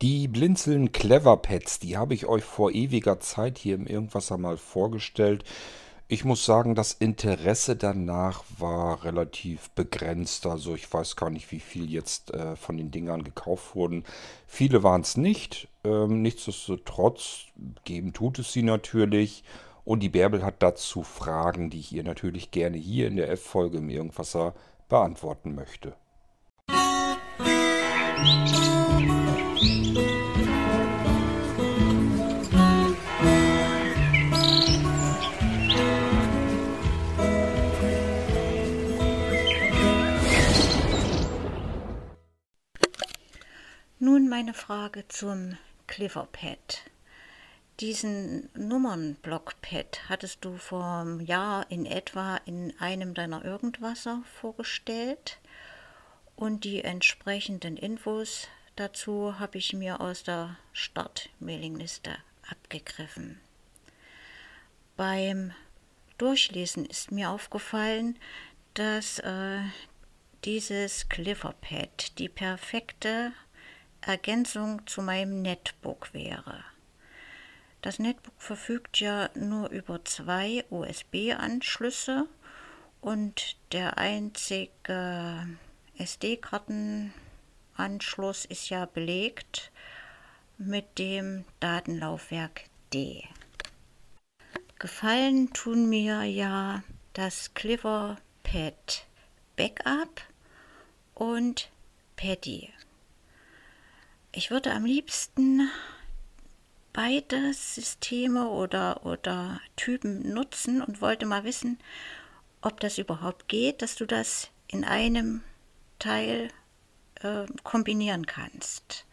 Die Blinzeln Clever Pets, die habe ich euch vor ewiger Zeit hier im Irgendwas einmal vorgestellt. Ich muss sagen, das Interesse danach war relativ begrenzt. Also ich weiß gar nicht, wie viel jetzt äh, von den Dingern gekauft wurden. Viele waren es nicht. Ähm, nichtsdestotrotz geben tut es sie natürlich. Und die Bärbel hat dazu Fragen, die ich ihr natürlich gerne hier in der F-Folge im Irgendwasser beantworten möchte. Nun meine Frage zum Cliverpad. Diesen Nummernblockpad hattest du vor einem Jahr in etwa in einem deiner Irgendwasser vorgestellt und die entsprechenden Infos dazu habe ich mir aus der Start-Mailingliste abgegriffen. Beim Durchlesen ist mir aufgefallen, dass äh, dieses Clipperpad die perfekte Ergänzung zu meinem Netbook wäre. Das Netbook verfügt ja nur über zwei USB-Anschlüsse und der einzige SD-Kartenanschluss ist ja belegt mit dem Datenlaufwerk D. Gefallen tun mir ja das Cliver Pad Backup und Paddy. Ich würde am liebsten beide Systeme oder, oder Typen nutzen und wollte mal wissen, ob das überhaupt geht, dass du das in einem Teil äh, kombinieren kannst.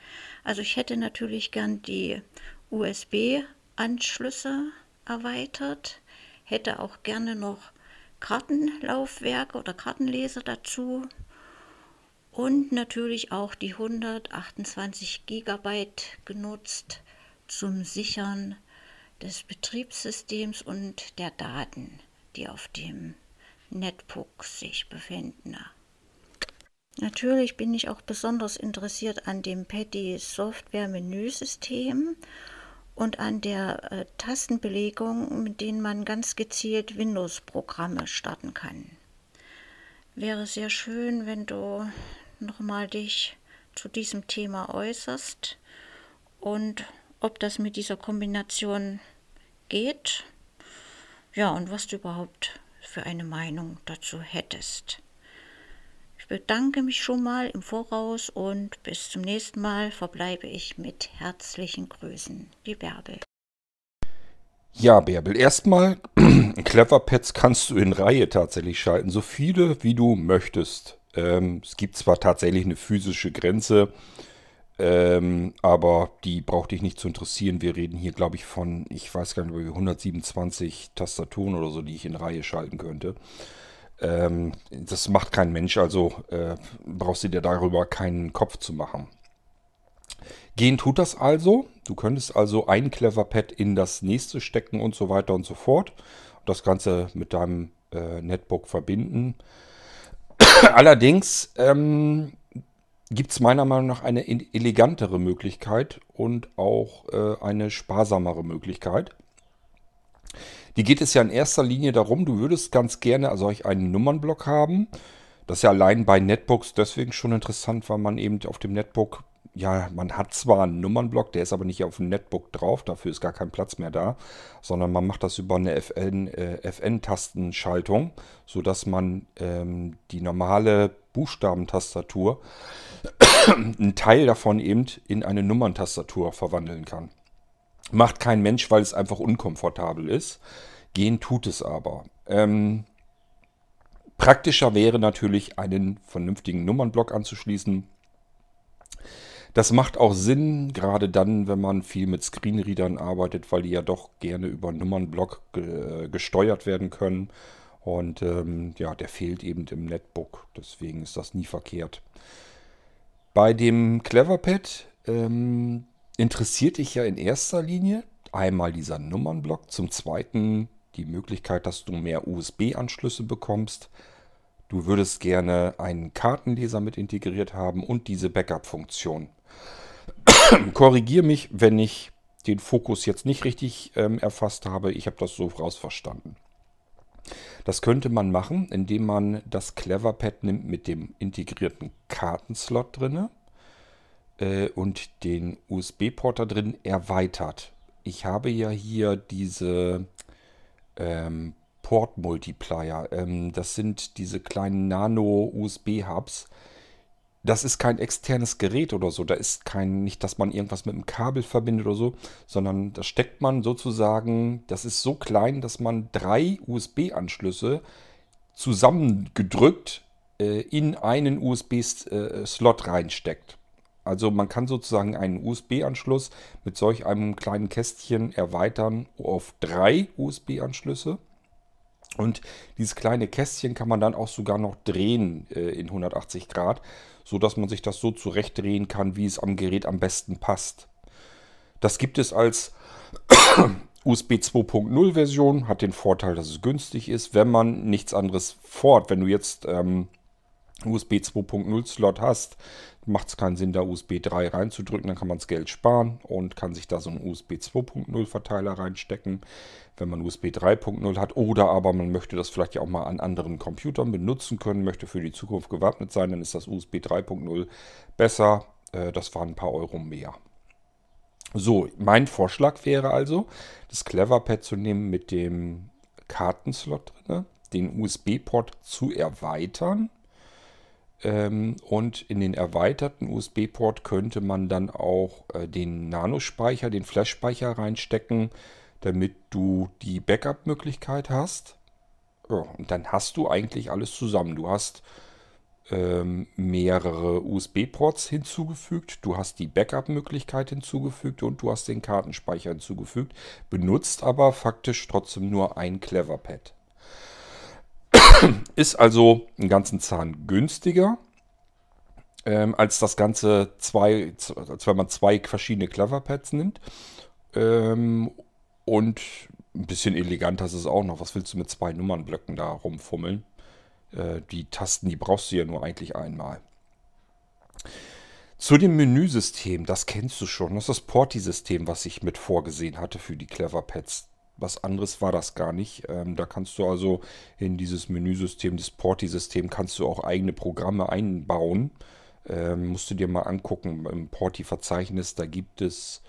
Also ich hätte natürlich gern die USB-Anschlüsse erweitert, hätte auch gerne noch Kartenlaufwerke oder Kartenleser dazu und natürlich auch die 128 GB genutzt zum Sichern des Betriebssystems und der Daten, die auf dem Netbook sich befinden. Natürlich bin ich auch besonders interessiert an dem PADI Software Menüsystem und an der äh, Tastenbelegung, mit denen man ganz gezielt Windows-Programme starten kann. Wäre sehr schön, wenn du nochmal dich zu diesem Thema äußerst und ob das mit dieser Kombination geht. Ja, und was du überhaupt für eine Meinung dazu hättest. Ich bedanke mich schon mal im Voraus und bis zum nächsten Mal verbleibe ich mit herzlichen Grüßen. Die Bärbel. Ja, Bärbel, erstmal, Cleverpads kannst du in Reihe tatsächlich schalten, so viele wie du möchtest. Ähm, es gibt zwar tatsächlich eine physische Grenze, ähm, aber die braucht dich nicht zu interessieren. Wir reden hier, glaube ich, von, ich weiß gar nicht, 127 Tastaturen oder so, die ich in Reihe schalten könnte. Ähm, das macht kein Mensch, also äh, brauchst du dir darüber keinen Kopf zu machen. Gehen tut das also. Du könntest also ein Cleverpad in das nächste stecken und so weiter und so fort. Das Ganze mit deinem äh, Netbook verbinden. Allerdings ähm, gibt es meiner Meinung nach eine elegantere Möglichkeit und auch äh, eine sparsamere Möglichkeit. Die geht es ja in erster Linie darum, du würdest ganz gerne solch einen Nummernblock haben. Das ist ja allein bei Netbooks deswegen schon interessant, weil man eben auf dem Netbook, ja, man hat zwar einen Nummernblock, der ist aber nicht auf dem Netbook drauf, dafür ist gar kein Platz mehr da, sondern man macht das über eine FN, äh, FN-Tastenschaltung, sodass man ähm, die normale Buchstabentastatur, einen Teil davon eben in eine Nummerntastatur verwandeln kann. Macht kein Mensch, weil es einfach unkomfortabel ist. Gehen tut es aber. Ähm, praktischer wäre natürlich, einen vernünftigen Nummernblock anzuschließen. Das macht auch Sinn, gerade dann, wenn man viel mit Screenreadern arbeitet, weil die ja doch gerne über Nummernblock ge gesteuert werden können. Und ähm, ja, der fehlt eben im Netbook. Deswegen ist das nie verkehrt. Bei dem Cleverpad ähm, interessiert dich ja in erster Linie einmal dieser Nummernblock, zum zweiten die Möglichkeit, dass du mehr USB-Anschlüsse bekommst. Du würdest gerne einen Kartenleser mit integriert haben und diese Backup-Funktion. Korrigiere mich, wenn ich den Fokus jetzt nicht richtig ähm, erfasst habe. Ich habe das so rausverstanden. Das könnte man machen, indem man das Cleverpad nimmt mit dem integrierten Kartenslot drinne äh, und den USB-Port da drin erweitert. Ich habe ja hier diese ähm, Port-Multiplier. Ähm, das sind diese kleinen Nano-USB-Hubs das ist kein externes Gerät oder so. Da ist kein, nicht, dass man irgendwas mit einem Kabel verbindet oder so, sondern da steckt man sozusagen, das ist so klein, dass man drei USB-Anschlüsse zusammengedrückt äh, in einen USB-Slot äh, reinsteckt. Also man kann sozusagen einen USB-Anschluss mit solch einem kleinen Kästchen erweitern auf drei USB-Anschlüsse. Und dieses kleine Kästchen kann man dann auch sogar noch drehen äh, in 180 Grad, so dass man sich das so zurechtdrehen kann, wie es am Gerät am besten passt. Das gibt es als USB 2.0 Version, hat den Vorteil, dass es günstig ist, wenn man nichts anderes fort. Wenn du jetzt ähm, USB 2.0 Slot hast, macht es keinen Sinn, da USB 3 reinzudrücken. Dann kann man das Geld sparen und kann sich da so einen USB 2.0 Verteiler reinstecken, wenn man USB 3.0 hat. Oder aber man möchte das vielleicht auch mal an anderen Computern benutzen können, möchte für die Zukunft gewappnet sein, dann ist das USB 3.0 besser. Äh, das waren ein paar Euro mehr. So, mein Vorschlag wäre also, das Cleverpad zu nehmen mit dem Kartenslot drin, den USB-Port zu erweitern und in den erweiterten USB-Port könnte man dann auch äh, den Nanospeicher, den Flash-Speicher reinstecken, damit du die Backup-Möglichkeit hast. Ja, und dann hast du eigentlich alles zusammen. Du hast ähm, mehrere USB-Ports hinzugefügt, du hast die Backup-Möglichkeit hinzugefügt und du hast den Kartenspeicher hinzugefügt, benutzt aber faktisch trotzdem nur ein Cleverpad. Ist also einen ganzen Zahn günstiger ähm, als das Ganze zwei, als wenn man zwei verschiedene Cleverpads nimmt. Ähm, und ein bisschen eleganter ist es auch noch. Was willst du mit zwei Nummernblöcken da rumfummeln? Äh, die Tasten, die brauchst du ja nur eigentlich einmal. Zu dem Menüsystem, das kennst du schon. Das ist das Porti-System, was ich mit vorgesehen hatte für die Cleverpads was anderes war das gar nicht. Ähm, da kannst du also in dieses Menüsystem, das Porti-System, kannst du auch eigene Programme einbauen. Ähm, musst du dir mal angucken im Porti-Verzeichnis, da gibt es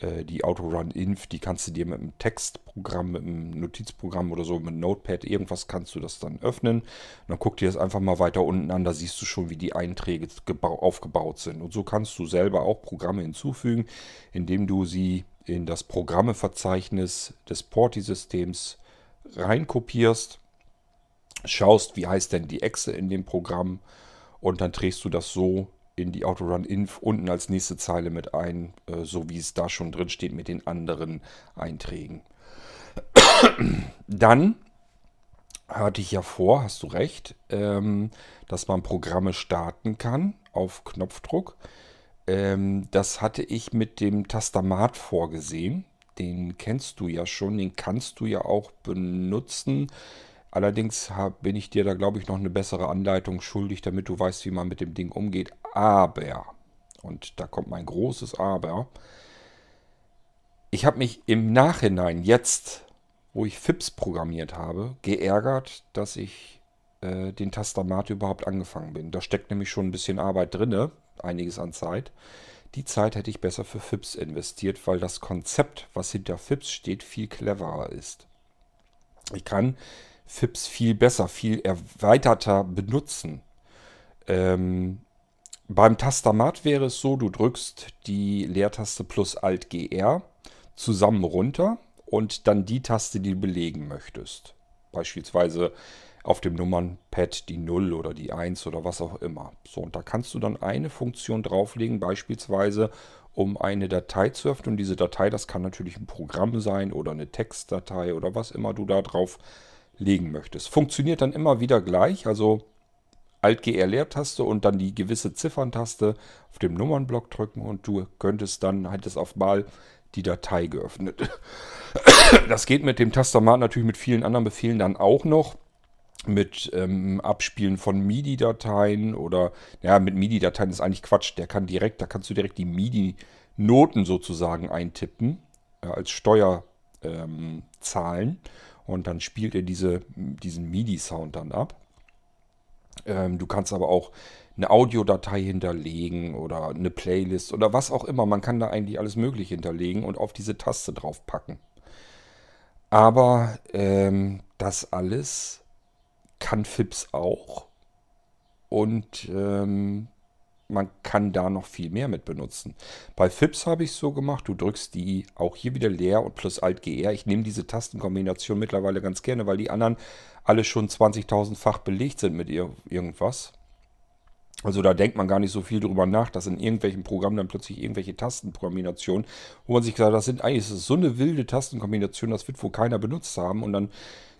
äh, die Autorun-Inf, die kannst du dir mit einem Textprogramm, mit einem Notizprogramm oder so, mit Notepad, irgendwas kannst du das dann öffnen. Und dann guck dir das einfach mal weiter unten an, da siehst du schon, wie die Einträge aufgebaut sind. Und so kannst du selber auch Programme hinzufügen, indem du sie in das Programmeverzeichnis des Porti-Systems reinkopierst, schaust, wie heißt denn die Exe in dem Programm und dann trägst du das so in die Autorun-Inf unten als nächste Zeile mit ein, äh, so wie es da schon drin steht mit den anderen Einträgen. Dann hatte ich ja vor, hast du recht, ähm, dass man Programme starten kann auf Knopfdruck. Ähm, das hatte ich mit dem Tastamat vorgesehen. Den kennst du ja schon, den kannst du ja auch benutzen. Allerdings hab, bin ich dir da, glaube ich, noch eine bessere Anleitung schuldig, damit du weißt, wie man mit dem Ding umgeht. Aber, und da kommt mein großes Aber, ich habe mich im Nachhinein, jetzt, wo ich FIPS programmiert habe, geärgert, dass ich äh, den Tastamat überhaupt angefangen bin. Da steckt nämlich schon ein bisschen Arbeit drin, einiges an Zeit. Die Zeit hätte ich besser für FIPS investiert, weil das Konzept, was hinter FIPS steht, viel cleverer ist. Ich kann FIPS viel besser, viel erweiterter benutzen. Ähm, beim Tastamat wäre es so, du drückst die Leertaste plus Alt GR zusammen runter und dann die Taste, die du belegen möchtest. Beispielsweise auf dem Nummernpad die 0 oder die 1 oder was auch immer. So, und da kannst du dann eine Funktion drauflegen, beispielsweise um eine Datei zu öffnen. Und diese Datei, das kann natürlich ein Programm sein oder eine Textdatei oder was immer du da drauf legen möchtest. Funktioniert dann immer wieder gleich, also Alt-GR Leertaste und dann die gewisse Zifferntaste auf dem Nummernblock drücken und du könntest dann, hättest auf mal die Datei geöffnet. Das geht mit dem Tastamat natürlich mit vielen anderen Befehlen dann auch noch mit ähm, Abspielen von MIDI-Dateien oder ja, mit MIDI-Dateien ist eigentlich Quatsch. Der kann direkt, da kannst du direkt die MIDI Noten sozusagen eintippen äh, als Steuerzahlen ähm, und dann spielt er diese, diesen MIDI-Sound dann ab. Ähm, du kannst aber auch eine Audiodatei hinterlegen oder eine Playlist oder was auch immer. Man kann da eigentlich alles Mögliche hinterlegen und auf diese Taste draufpacken. Aber ähm, das alles kann FIPS auch. Und ähm, man kann da noch viel mehr mit benutzen. Bei FIPS habe ich es so gemacht, du drückst die auch hier wieder leer und plus Alt GR. Ich nehme diese Tastenkombination mittlerweile ganz gerne, weil die anderen alle schon 20.000-fach belegt sind mit irgendwas. Also da denkt man gar nicht so viel drüber nach, dass in irgendwelchen Programmen dann plötzlich irgendwelche Tastenkombinationen, wo man sich sagt, das sind eigentlich das so eine wilde Tastenkombination, das wird wohl keiner benutzt haben und dann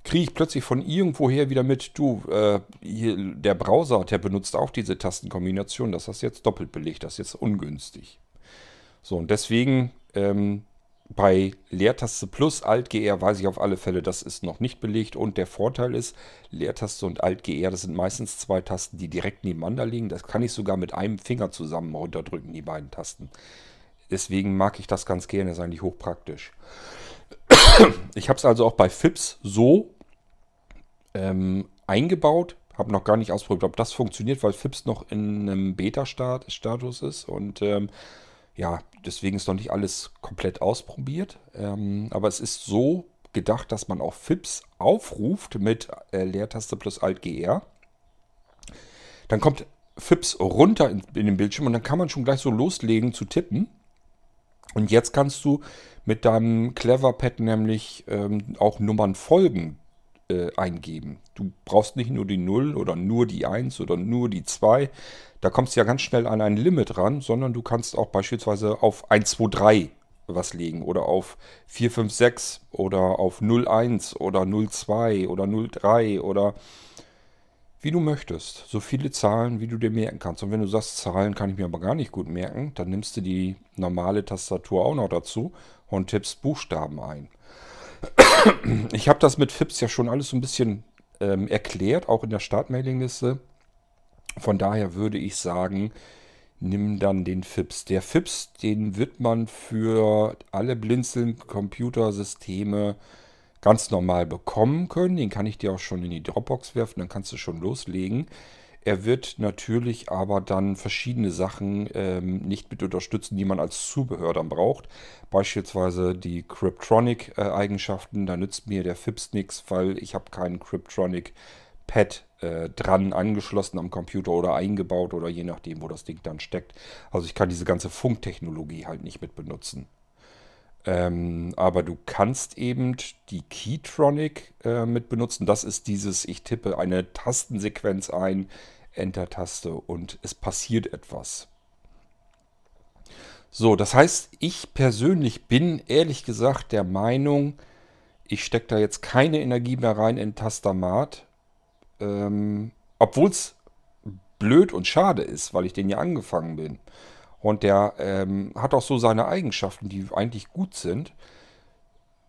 kriege ich plötzlich von irgendwoher wieder mit, du, äh, hier, der Browser, der benutzt auch diese Tastenkombination, das hast jetzt doppelt belegt, das ist jetzt ungünstig. So, und deswegen ähm, bei Leertaste plus Alt GR weiß ich auf alle Fälle, das ist noch nicht belegt. Und der Vorteil ist, Leertaste und Alt GR, das sind meistens zwei Tasten, die direkt nebeneinander liegen. Das kann ich sogar mit einem Finger zusammen runterdrücken, die beiden Tasten. Deswegen mag ich das ganz gerne, ist eigentlich hochpraktisch. Ich habe es also auch bei FIPS so ähm, eingebaut. Habe noch gar nicht ausprobiert, ob das funktioniert, weil FIPS noch in einem Beta-Status ist. Und ähm, ja, deswegen ist noch nicht alles komplett ausprobiert. Ähm, aber es ist so gedacht, dass man auch FIPS aufruft mit äh, Leertaste plus Alt GR. Dann kommt FIPS runter in, in den Bildschirm und dann kann man schon gleich so loslegen zu tippen. Und jetzt kannst du mit deinem Cleverpad nämlich ähm, auch Nummern folgen äh, eingeben. Du brauchst nicht nur die 0 oder nur die 1 oder nur die 2. Da kommst du ja ganz schnell an ein Limit ran, sondern du kannst auch beispielsweise auf 1, 2, 3 was legen oder auf 4, 5, 6 oder auf 0, 1 oder 0, 2 oder 0, 3 oder wie du möchtest. So viele Zahlen, wie du dir merken kannst. Und wenn du sagst, Zahlen kann ich mir aber gar nicht gut merken, dann nimmst du die normale Tastatur auch noch dazu und tippst Buchstaben ein. Ich habe das mit FIPS ja schon alles so ein bisschen ähm, erklärt, auch in der Startmailingliste. Von daher würde ich sagen, nimm dann den FIPS. Der FIPS, den wird man für alle Blinzeln-Computersysteme ganz normal bekommen können. Den kann ich dir auch schon in die Dropbox werfen, dann kannst du schon loslegen. Er wird natürlich aber dann verschiedene Sachen ähm, nicht mit unterstützen, die man als Zubehör dann braucht. Beispielsweise die Cryptronic-Eigenschaften. da nützt mir der FIPS nichts, weil ich habe keinen Cryptronic-Pad äh, dran angeschlossen am Computer oder eingebaut oder je nachdem, wo das Ding dann steckt. Also ich kann diese ganze Funktechnologie halt nicht mit benutzen. Ähm, aber du kannst eben die Keytronic äh, mit benutzen. Das ist dieses, ich tippe eine Tastensequenz ein, Enter-Taste und es passiert etwas. So, das heißt, ich persönlich bin ehrlich gesagt der Meinung, ich stecke da jetzt keine Energie mehr rein in Tastamat. Ähm, Obwohl es blöd und schade ist, weil ich den ja angefangen bin. Und der ähm, hat auch so seine Eigenschaften, die eigentlich gut sind.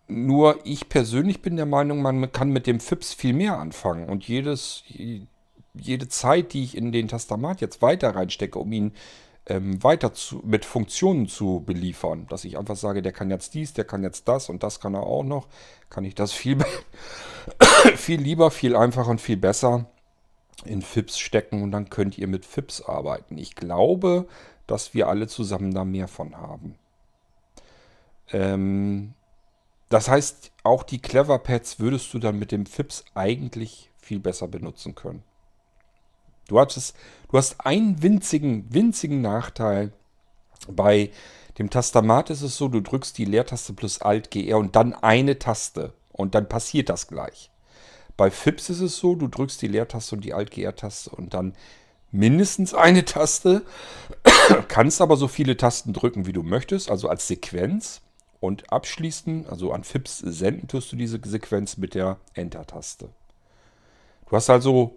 Nur ich persönlich bin der Meinung, man kann mit dem FIPS viel mehr anfangen. Und jedes, jede Zeit, die ich in den Tastamat jetzt weiter reinstecke, um ihn ähm, weiter zu, mit Funktionen zu beliefern, dass ich einfach sage, der kann jetzt dies, der kann jetzt das und das kann er auch noch, kann ich das viel, viel lieber, viel einfacher und viel besser in FIPS stecken und dann könnt ihr mit FIPS arbeiten. Ich glaube, dass wir alle zusammen da mehr von haben. Ähm, das heißt, auch die Cleverpads würdest du dann mit dem FIPS eigentlich viel besser benutzen können. Du hast, du hast einen winzigen, winzigen Nachteil. Bei dem Tastamat ist es so, du drückst die Leertaste plus Alt GR und dann eine Taste und dann passiert das gleich. Bei FIPS ist es so, du drückst die Leertaste und die Alt GR Taste und dann mindestens eine Taste, kannst aber so viele Tasten drücken, wie du möchtest, also als Sequenz. Und abschließen, also an FIPS senden tust du diese Sequenz mit der Enter-Taste. Du hast also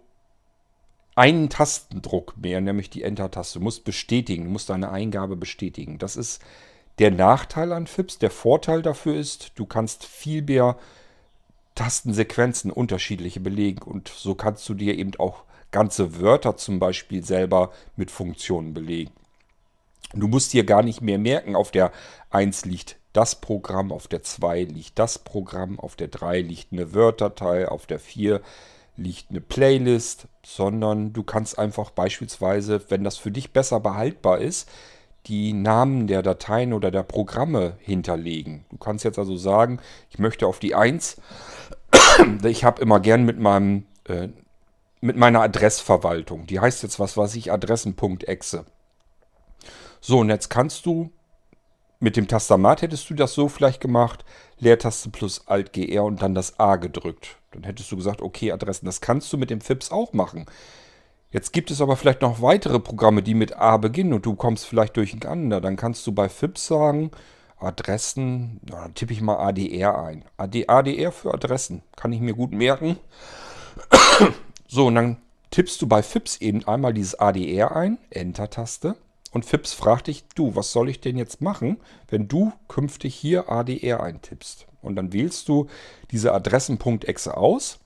einen Tastendruck mehr, nämlich die Enter-Taste. Du musst bestätigen, du musst deine Eingabe bestätigen. Das ist der Nachteil an FIPS. Der Vorteil dafür ist, du kannst viel mehr Tastensequenzen unterschiedliche belegen und so kannst du dir eben auch ganze Wörter zum Beispiel selber mit Funktionen belegen. Du musst dir gar nicht mehr merken, auf der 1 liegt das Programm, auf der 2 liegt das Programm, auf der 3 liegt eine Word-Datei, auf der 4 liegt eine Playlist, sondern du kannst einfach beispielsweise, wenn das für dich besser behaltbar ist, die Namen der Dateien oder der Programme hinterlegen. Du kannst jetzt also sagen, ich möchte auf die 1, ich habe immer gern mit meinem äh, mit meiner Adressverwaltung. Die heißt jetzt was weiß ich, Adressen.exe. So, und jetzt kannst du mit dem Tastamat hättest du das so vielleicht gemacht, Leertaste plus Alt GR und dann das A gedrückt. Dann hättest du gesagt, okay, Adressen, das kannst du mit dem FIPS auch machen. Jetzt gibt es aber vielleicht noch weitere Programme, die mit A beginnen und du kommst vielleicht durcheinander. Dann kannst du bei FIPS sagen, Adressen, na, dann tippe ich mal ADR ein. AD, ADR für Adressen, kann ich mir gut merken. so, und dann tippst du bei FIPS eben einmal dieses ADR ein, Enter-Taste. Und FIPS fragt dich, du, was soll ich denn jetzt machen, wenn du künftig hier ADR eintippst? Und dann wählst du diese Adressen.exe aus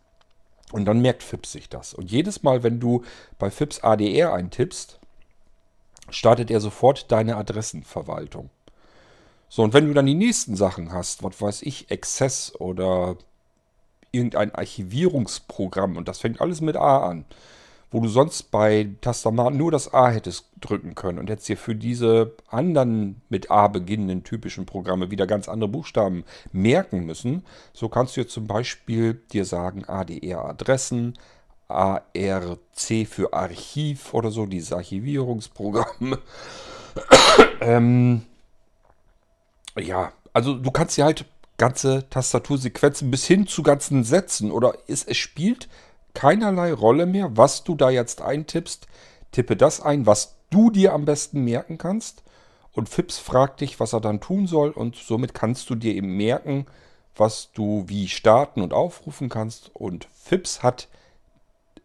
und dann merkt FIPS sich das. Und jedes Mal, wenn du bei FIPS ADR eintippst, startet er sofort deine Adressenverwaltung. So, und wenn du dann die nächsten Sachen hast, was weiß ich, Access oder irgendein Archivierungsprogramm, und das fängt alles mit A an, wo du sonst bei Tastamat nur das A hättest drücken können und hättest dir für diese anderen mit A beginnenden typischen Programme wieder ganz andere Buchstaben merken müssen, so kannst du jetzt zum Beispiel dir sagen ADR-Adressen, ARC für Archiv oder so, dieses Archivierungsprogramm. ähm, ja, also du kannst dir halt ganze Tastatursequenzen bis hin zu ganzen Sätzen oder es, es spielt keinerlei Rolle mehr, was du da jetzt eintippst. Tippe das ein, was du dir am besten merken kannst. Und Fips fragt dich, was er dann tun soll. Und somit kannst du dir eben merken, was du wie starten und aufrufen kannst. Und Fips hat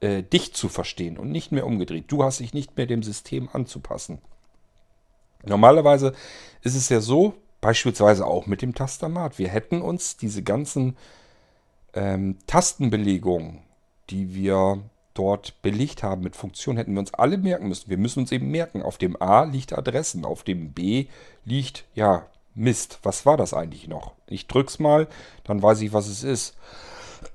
äh, dich zu verstehen und nicht mehr umgedreht. Du hast dich nicht mehr dem System anzupassen. Normalerweise ist es ja so, beispielsweise auch mit dem Tastamat. Wir hätten uns diese ganzen ähm, Tastenbelegungen die wir dort belegt haben mit Funktionen, hätten wir uns alle merken müssen. Wir müssen uns eben merken, auf dem A liegt Adressen, auf dem B liegt, ja, Mist, was war das eigentlich noch? Ich drück's mal, dann weiß ich, was es ist.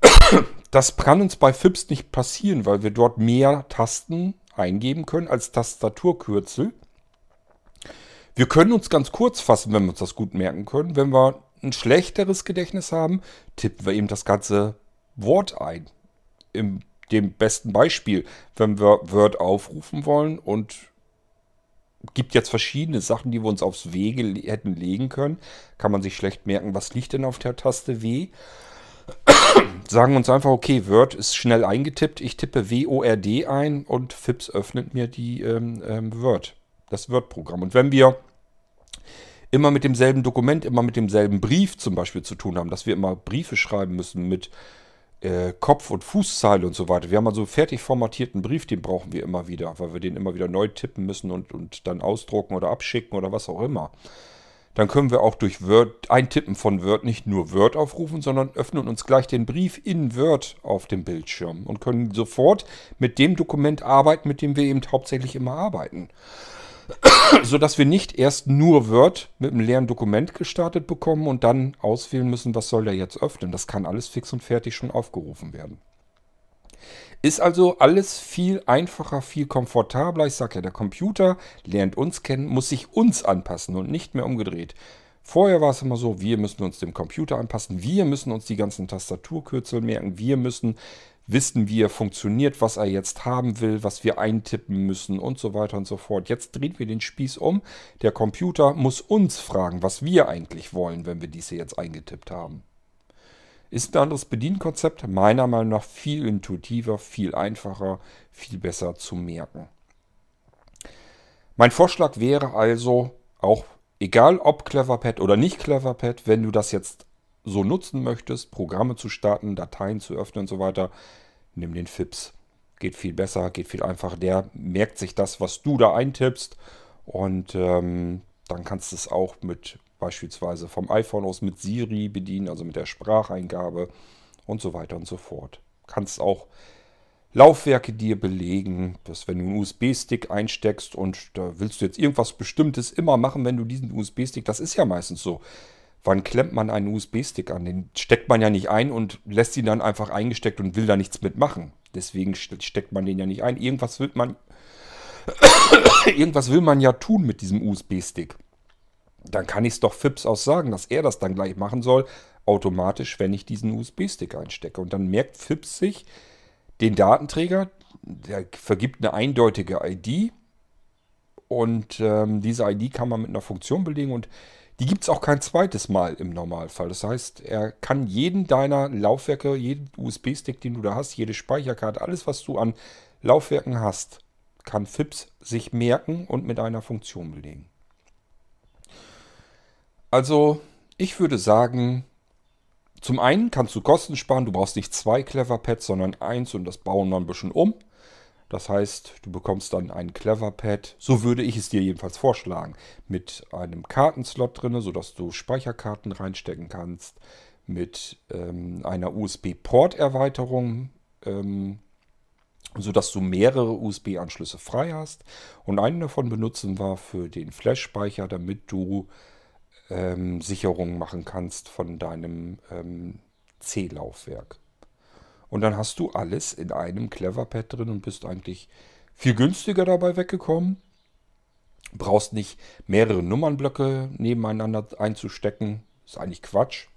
Das kann uns bei FIPS nicht passieren, weil wir dort mehr Tasten eingeben können als Tastaturkürzel. Wir können uns ganz kurz fassen, wenn wir uns das gut merken können. Wenn wir ein schlechteres Gedächtnis haben, tippen wir eben das ganze Wort ein im dem besten Beispiel, wenn wir Word aufrufen wollen und gibt jetzt verschiedene Sachen, die wir uns aufs Wege hätten legen können. Kann man sich schlecht merken, was liegt denn auf der Taste W. Sagen uns einfach, okay, Word ist schnell eingetippt. Ich tippe W-O-R-D ein und FIPS öffnet mir die ähm, ähm, Word, das Word-Programm. Und wenn wir immer mit demselben Dokument, immer mit demselben Brief zum Beispiel zu tun haben, dass wir immer Briefe schreiben müssen mit äh, Kopf- und Fußzeile und so weiter. Wir haben also fertig formatierten Brief, den brauchen wir immer wieder, weil wir den immer wieder neu tippen müssen und, und dann ausdrucken oder abschicken oder was auch immer. Dann können wir auch durch Word, Eintippen von Word nicht nur Word aufrufen, sondern öffnen uns gleich den Brief in Word auf dem Bildschirm und können sofort mit dem Dokument arbeiten, mit dem wir eben hauptsächlich immer arbeiten. sodass wir nicht erst nur Word mit einem leeren Dokument gestartet bekommen und dann auswählen müssen, was soll der jetzt öffnen. Das kann alles fix und fertig schon aufgerufen werden. Ist also alles viel einfacher, viel komfortabler. Ich sage ja, der Computer lernt uns kennen, muss sich uns anpassen und nicht mehr umgedreht. Vorher war es immer so, wir müssen uns dem Computer anpassen, wir müssen uns die ganzen Tastaturkürzel merken, wir müssen wissen, wie er funktioniert, was er jetzt haben will, was wir eintippen müssen und so weiter und so fort. Jetzt drehen wir den Spieß um. Der Computer muss uns fragen, was wir eigentlich wollen, wenn wir diese jetzt eingetippt haben. Ist ein anderes Bedienkonzept, meiner Meinung nach viel intuitiver, viel einfacher, viel besser zu merken. Mein Vorschlag wäre also, auch egal ob Cleverpad oder nicht Cleverpad, wenn du das jetzt so nutzen möchtest, Programme zu starten, Dateien zu öffnen und so weiter, nimm den FIPS. Geht viel besser, geht viel einfacher. Der merkt sich das, was du da eintippst und ähm, dann kannst du es auch mit beispielsweise vom iPhone aus mit Siri bedienen, also mit der Spracheingabe und so weiter und so fort. Kannst auch Laufwerke dir belegen, dass wenn du einen USB-Stick einsteckst und da willst du jetzt irgendwas Bestimmtes immer machen, wenn du diesen USB-Stick, das ist ja meistens so. Wann klemmt man einen USB-Stick an? Den steckt man ja nicht ein und lässt ihn dann einfach eingesteckt und will da nichts mitmachen. Deswegen steckt man den ja nicht ein. Irgendwas will man, irgendwas will man ja tun mit diesem USB-Stick. Dann kann ich es doch Fips auch sagen, dass er das dann gleich machen soll, automatisch, wenn ich diesen USB-Stick einstecke. Und dann merkt Fips sich, den Datenträger, der vergibt eine eindeutige ID und ähm, diese ID kann man mit einer Funktion belegen und die gibt es auch kein zweites Mal im Normalfall. Das heißt, er kann jeden deiner Laufwerke, jeden USB-Stick, den du da hast, jede Speicherkarte, alles, was du an Laufwerken hast, kann FIPS sich merken und mit einer Funktion belegen. Also, ich würde sagen, zum einen kannst du Kosten sparen, du brauchst nicht zwei Clever Pads, sondern eins und das bauen wir ein bisschen um. Das heißt, du bekommst dann ein Clever Pad, so würde ich es dir jedenfalls vorschlagen, mit einem Kartenslot drin, sodass du Speicherkarten reinstecken kannst, mit ähm, einer USB-Port-Erweiterung, ähm, sodass du mehrere USB-Anschlüsse frei hast. Und einen davon benutzen wir für den Flash-Speicher, damit du ähm, Sicherungen machen kannst von deinem ähm, C-Laufwerk. Und dann hast du alles in einem Cleverpad drin und bist eigentlich viel günstiger dabei weggekommen. Brauchst nicht mehrere Nummernblöcke nebeneinander einzustecken. Ist eigentlich Quatsch.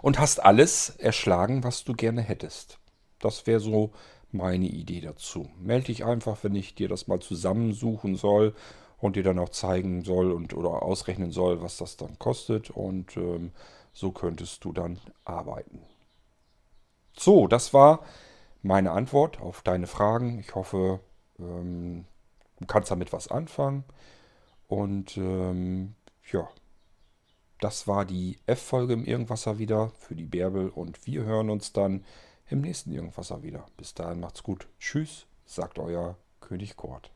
Und hast alles erschlagen, was du gerne hättest. Das wäre so meine Idee dazu. Melde dich einfach, wenn ich dir das mal zusammensuchen soll und dir dann auch zeigen soll und oder ausrechnen soll, was das dann kostet. Und ähm, so könntest du dann arbeiten. So, das war meine Antwort auf deine Fragen. Ich hoffe, ähm, du kannst damit was anfangen. Und ähm, ja, das war die F-Folge im Irgendwasser wieder für die Bärbel. Und wir hören uns dann im nächsten Irgendwasser wieder. Bis dahin macht's gut. Tschüss, sagt euer König Kort.